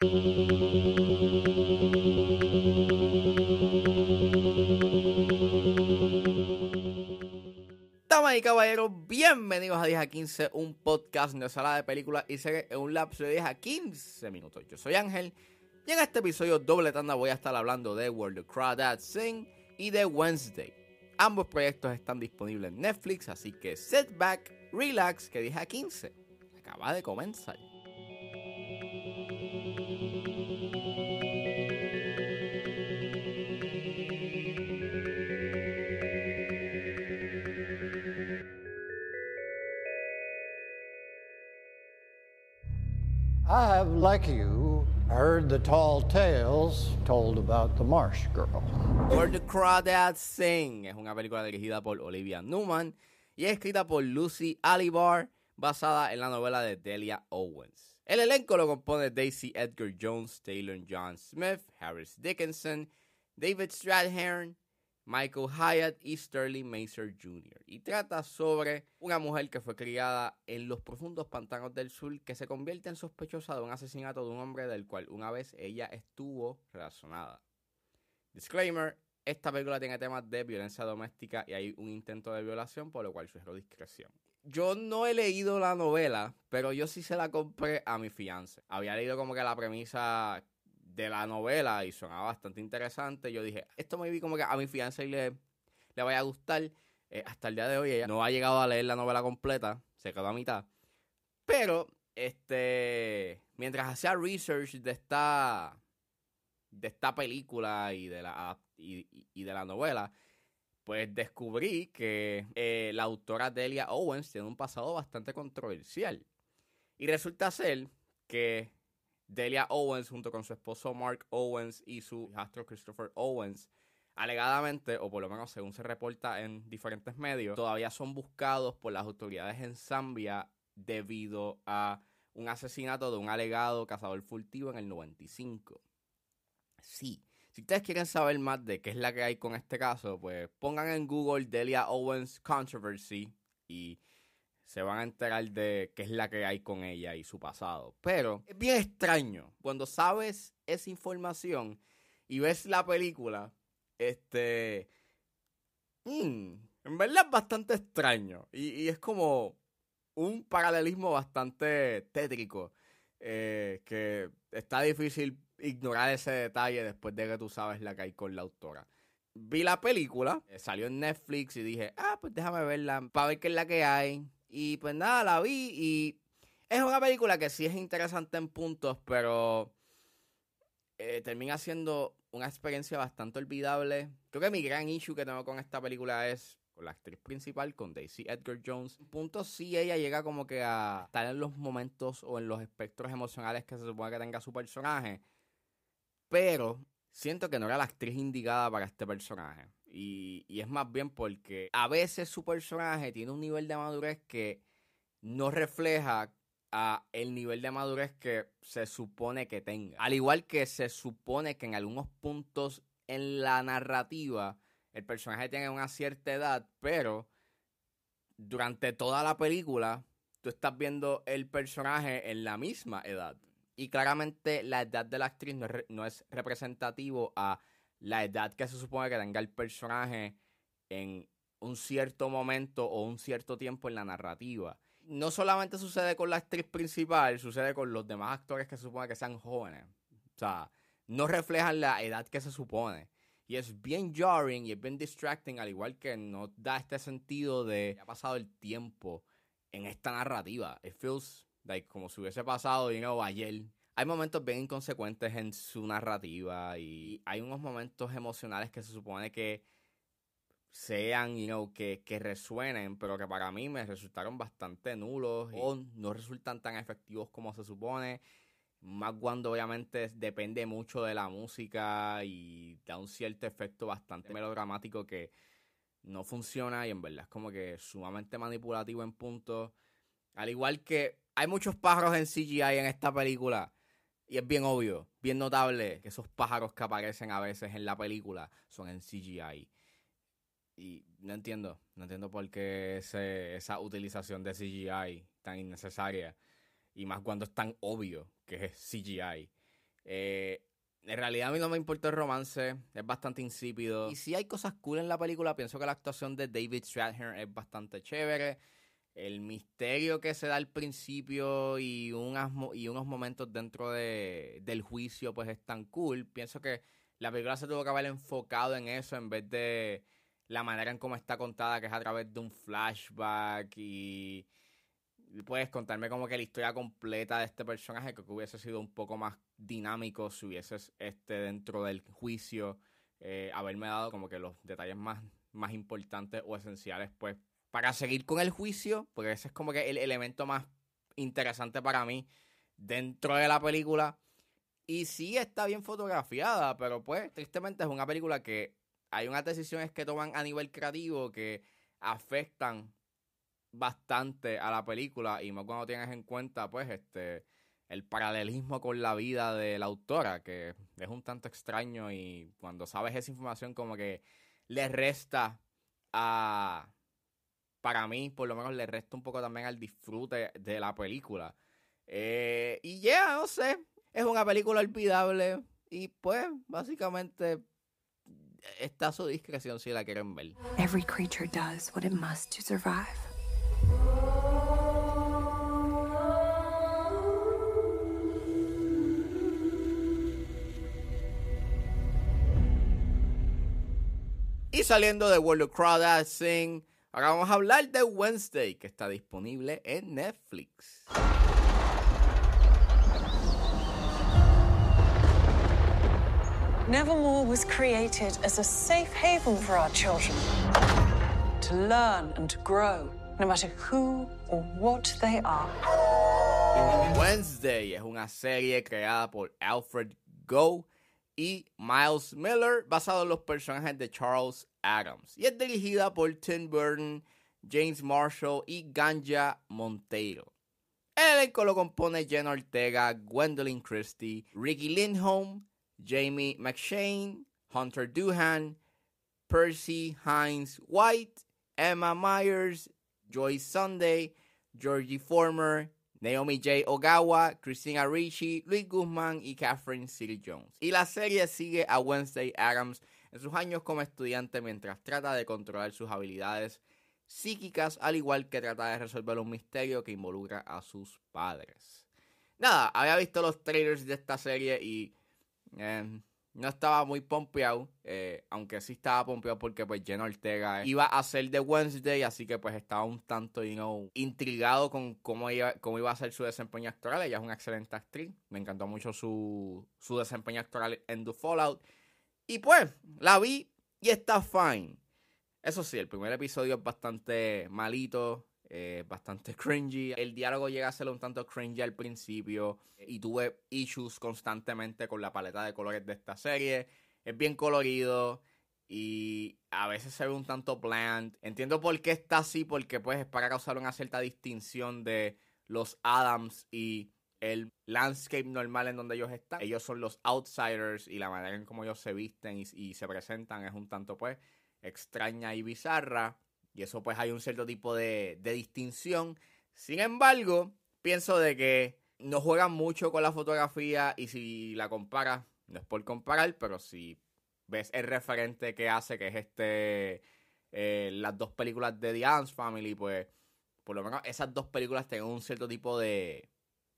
Damas y caballeros, bienvenidos a 10 a 15, un podcast de sala de películas y series en un lapso de 10 a 15 minutos. Yo soy Ángel y en este episodio doble tanda voy a estar hablando de World of Crawdad Sing y de Wednesday. Ambos proyectos están disponibles en Netflix, así que sit back, relax, que 10 a 15 acaba de comenzar. I have, like you, heard the tall tales told about the Marsh Girl. Where the Crawdads Sing es una película dirigida por Olivia Newman y escrita por Lucy Alibar, basada en la novela de Delia Owens. El elenco lo compone Daisy Edgar Jones, Taylor John Smith, Harris Dickinson, David Strathairn, Michael Hyatt y Sterling Macer Jr. Y trata sobre una mujer que fue criada en los profundos pantanos del sur que se convierte en sospechosa de un asesinato de un hombre del cual una vez ella estuvo relacionada. Disclaimer, esta película tiene temas de violencia doméstica y hay un intento de violación, por lo cual sugiero discreción. Yo no he leído la novela, pero yo sí se la compré a mi fiance. Había leído como que la premisa de la novela y sonaba bastante interesante. Yo dije, esto me vi como que a mi fianza le, le vaya a gustar. Eh, hasta el día de hoy ella no ha llegado a leer la novela completa, se quedó a mitad. Pero, este, mientras hacía research de esta, de esta película y de la, y, y de la novela, pues descubrí que eh, la autora Delia Owens tiene un pasado bastante controversial. Y resulta ser que Delia Owens, junto con su esposo Mark Owens y su hijastro Christopher Owens, alegadamente, o por lo menos según se reporta en diferentes medios, todavía son buscados por las autoridades en Zambia debido a un asesinato de un alegado cazador furtivo en el 95. Sí. Si ustedes quieren saber más de qué es la que hay con este caso, pues pongan en Google Delia Owens Controversy y se van a enterar de qué es la que hay con ella y su pasado. Pero es bien extraño cuando sabes esa información y ves la película, este... Mm, en verdad es bastante extraño y, es como un paralelismo bastante tétrico eh, que está difícil ignorar ese detalle después de que tú sabes la que hay con la autora. Vi la película, eh, salió en Netflix y dije, ah, pues déjame verla para ver qué es la que hay. Y pues nada, la vi y es una película que sí es interesante en puntos, pero eh, termina siendo una experiencia bastante olvidable. Creo que mi gran issue que tengo con esta película es con la actriz principal, con Daisy Edgar Jones. En puntos sí ella llega como que a estar en los momentos o en los espectros emocionales que se supone que tenga su personaje. Pero siento que no era la actriz indicada para este personaje. Y, es más bien porque a veces su personaje tiene un nivel de madurez que no refleja el nivel de madurez que se supone que tenga. Al igual que se supone que en algunos puntos en la narrativa el personaje tiene una cierta edad, pero durante toda la película tú estás viendo el personaje en la misma edad. Y claramente la edad de la actriz no es, no es representativo a la edad que se supone que tenga el personaje en un cierto momento o un cierto tiempo en la narrativa. No solamente sucede con la actriz principal, sucede con los demás actores que se supone que sean jóvenes. O sea, no reflejan la edad que se supone. Y es bien jarring y es bien distracting, al igual que no da este sentido de ha pasado el tiempo en esta narrativa. It feels like como si hubiese pasado, you ayer. Hay momentos bien inconsecuentes en su narrativa y hay unos momentos emocionales que se supone que sean, you know, que, que resuenen, pero que para mí me resultaron bastante nulos o no resultan tan efectivos como se supone. Más cuando obviamente depende mucho de la música y da un cierto efecto bastante melodramático que no funciona y en verdad es como que sumamente manipulativo en puntos. Al igual que hay muchos pájaros en CGI en esta película. Y es bien obvio, bien notable que esos pájaros que aparecen a veces en la película son en CGI. Y no entiendo, no entiendo por qué esa utilización de CGI tan innecesaria. Y más cuando es tan obvio que es CGI. Eh, en realidad a mí no me importa el romance, es bastante insípido. Y si hay cosas cool en la película, pienso que la actuación de David Strathairn es bastante chévere. El misterio que se da al principio y, y unos momentos dentro de, del juicio pues es tan cool. Pienso que la película se tuvo que haber enfocado en eso en vez de la manera en cómo está contada, que es a través de un flashback y puedes contarme como que la historia completa de este personaje que hubiese sido un poco más dinámico si hubieses este dentro del juicio eh, haberme dado como que los detalles más, más importantes o esenciales pues para seguir con el juicio porque ese es como que el elemento más interesante para mí dentro de la película. Y sí está bien fotografiada pero pues tristemente es una película que hay unas decisiones que toman a nivel creativo que afectan bastante a la película y más cuando tienes en cuenta pues este el paralelismo con la vida de la autora que es un tanto extraño y cuando sabes esa información como que le resta a para mí por lo menos le resta un poco también al disfrute de la película. Eh, y ya no sé. Es una película olvidable y pues básicamente está a su discreción si la quieren ver. Every creature does what it must to survive. Y saliendo de World of Sing, ahora vamos a hablar de Wednesday, que está disponible en Netflix. Nevermore was created as a safe haven for our children to learn and to grow, no matter who or what they are. Wednesday es una serie creada por Alfred Go y Miles Miller, basado en los personajes de Charles Adams. Y es dirigida por Tim Burton, James Marshall y Ganja Monteiro. El elenco lo compone Jenna Ortega, Gwendolyn Christie, Ricky Lindholm, Jamie McShane, Hunter Duhan, Percy Hines White, Emma Myers, Joyce Sunday, Georgie Former, Naomi J. Ogawa, Christina Ricci, Luis Guzmán y Catherine City Jones. Y la serie sigue a Wednesday Adams en sus años como estudiante mientras trata de controlar sus habilidades psíquicas, al igual que trata de resolver un misterio que involucra a sus padres. Nada, había visto los trailers de esta serie y eh, no estaba muy pompeado, eh, aunque sí estaba pompeado porque pues Jenna Ortega iba a ser de Wednesday, así que pues estaba un tanto, you know, intrigado con cómo iba, cómo iba a ser su desempeño actoral. Ella es una excelente actriz, me encantó mucho su, su desempeño actoral en The Fallout. Y pues, la vi y está fine. Eso sí, el primer episodio es bastante malito, eh, bastante cringy. El diálogo llega a ser un tanto cringy al principio y tuve issues constantemente con la paleta de colores de esta serie. Es bien colorido y a veces se ve un tanto bland. Entiendo por qué está así, porque pues es para causar una cierta distinción de los Adams y el landscape normal en donde ellos están. Ellos son los outsiders y la manera en cómo ellos se visten y, se presentan es un tanto pues extraña y bizarra. Y eso pues hay un cierto tipo de, de distinción. Sin embargo, pienso de que no juegan mucho con la fotografía y si la comparas, no es por comparar, pero si ves el referente que hace, que es este, eh, las dos películas de The Addams Family, pues por lo menos esas dos películas tenían un cierto tipo de,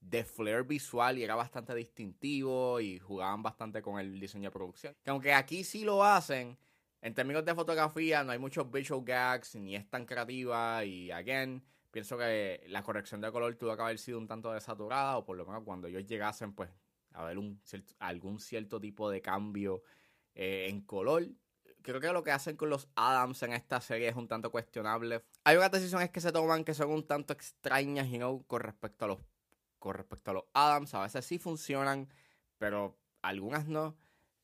de flair visual y era bastante distintivo y jugaban bastante con el diseño de producción. Que aunque aquí sí lo hacen, en términos de fotografía no hay muchos visual gags ni es tan creativa y again pienso que la corrección de color tuvo que haber sido un tanto desaturada o por lo menos cuando ellos llegasen pues a ver un cierto, algún cierto tipo de cambio eh, en color. Creo que lo que hacen con los Adams en esta serie es un tanto cuestionable. Hay unas decisiones que se toman que son un tanto extrañas, you know, con respecto a los con respecto a los Adams. A veces sí funcionan, pero algunas no.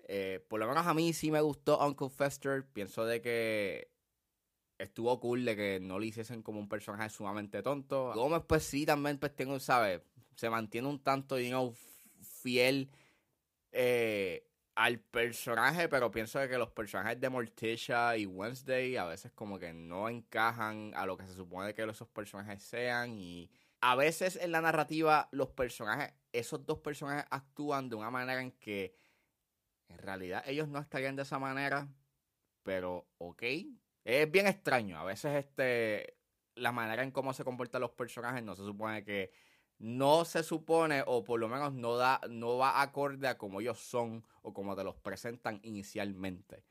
Eh, por lo menos a mí sí me gustó Uncle Fester. Pienso de que estuvo cool de que no le hiciesen como un personaje sumamente tonto. Gómez, pues sí, también pues tengo, ¿sabes? Se mantiene un tanto, you know, fiel eh, al personaje, pero pienso de que los personajes de Morticia y Wednesday a veces como que no encajan a lo que se supone que esos personajes sean y A veces en la narrativa los personajes, esos dos personajes actúan de una manera en que en realidad ellos no estarían de esa manera, pero ok. Es bien extraño. A veces este la manera en cómo se comportan los personajes no se supone que no se supone o por lo menos no da no va acorde a como ellos son o como te los presentan inicialmente.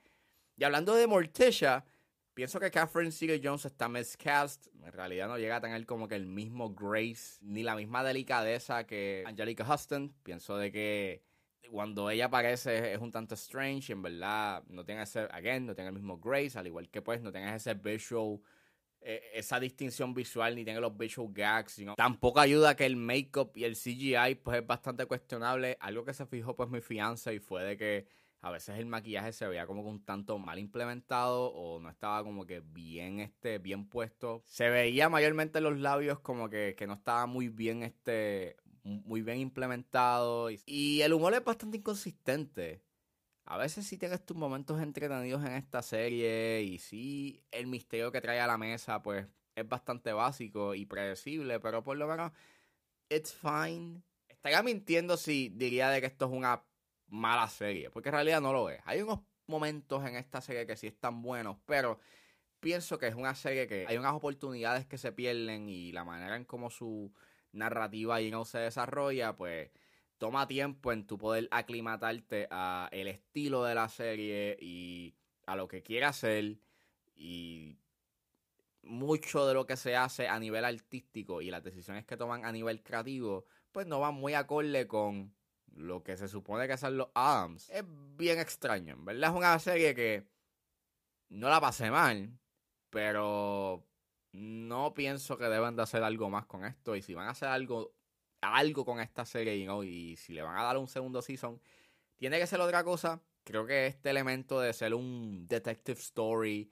Y hablando de Morticia, pienso que Catherine Seeger Jones está miscast. En realidad no llega a tener como que el mismo grace ni la misma delicadeza que Angelica Huston. Pienso de que cuando ella aparece es un tanto strange y en verdad no tiene ese, again, no tiene el mismo grace, al igual que pues no tiene ese visual eh, esa distinción visual ni tiene los visual gags. Tampoco ayuda que el make-up y el CGI pues es bastante cuestionable. Algo que se fijó pues mi fianza y fue de que a veces el maquillaje se veía como que un tanto mal implementado o no estaba como que bien este bien puesto. Se veía mayormente los labios como que, que no estaba muy bien este muy bien implementado y el humor es bastante inconsistente a veces sí tienes tus momentos entretenidos en esta serie y sí el misterio que trae a la mesa pues es bastante básico y predecible, pero por lo menos it's fine. Estaría mintiendo si diría de que esto es una mala serie, porque en realidad no lo es. Hay unos momentos en esta serie que sí están buenos, pero pienso que es una serie que hay unas oportunidades que se pierden y la manera en cómo su narrativa y no se desarrolla, pues toma tiempo en tu poder aclimatarte a el estilo de la serie y a lo que quiere hacer y mucho de lo que se hace a nivel artístico y las decisiones que toman a nivel creativo pues no van muy acorde con lo que se supone que son los Adams. Es bien extraño, en verdad es una serie que no la pasé mal, pero no pienso que deben de hacer algo más con esto y si van a hacer algo algo con esta serie y si le van a dar un segundo season, tiene que ser otra cosa. Creo que este elemento de ser un detective story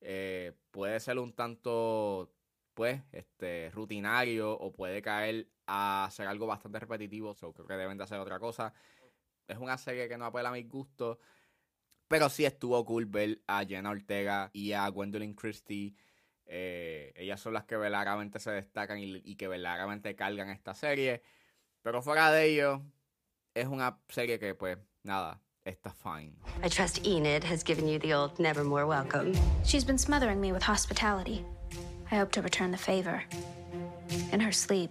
eh, puede ser un tanto, pues, este, rutinario o puede caer a ser algo bastante repetitivo. creo que deben de hacer otra cosa. Es una serie que no apela a mis gustos. Pero sí estuvo cool ver a Jenna Ortega y a Gwendolyn Christie eh, ellas son las que verdaderamente se destacan y, que verdaderamente cargan esta serie. Pero fuera de ello, es una serie que, pues, nada, está fine. I trust Enid has given you the old nevermore welcome. She's been smothering me with hospitality. I hope to return the favor. In her sleep.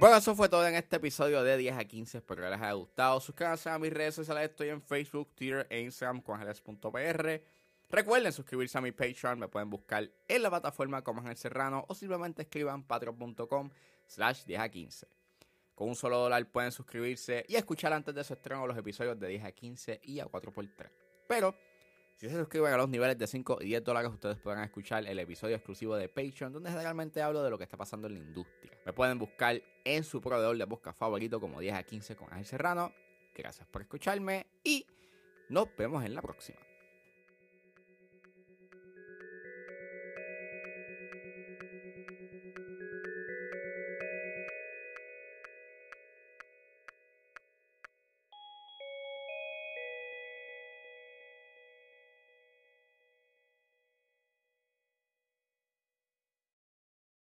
Bueno, eso fue todo en este episodio de 10 a 15. Espero que les haya gustado. Suscríbanse a mis redes sociales. Estoy en Facebook, Twitter e Instagram con Recuerden suscribirse a mi Patreon. Me pueden buscar en la plataforma como Ángel Serrano o simplemente escriban patreon.com slash 10 a 15. Con un solo dólar pueden suscribirse y escuchar antes de su estreno los episodios de 10 a 15 y a 4x3. Pero si se suscriben a los niveles de 5 y 10 dólares, ustedes podrán escuchar el episodio exclusivo de Patreon, donde generalmente hablo de lo que está pasando en la industria. Me pueden buscar en su proveedor de busca favorito como 10 a 15 con Ángel Serrano. Gracias por escucharme y nos vemos en la próxima.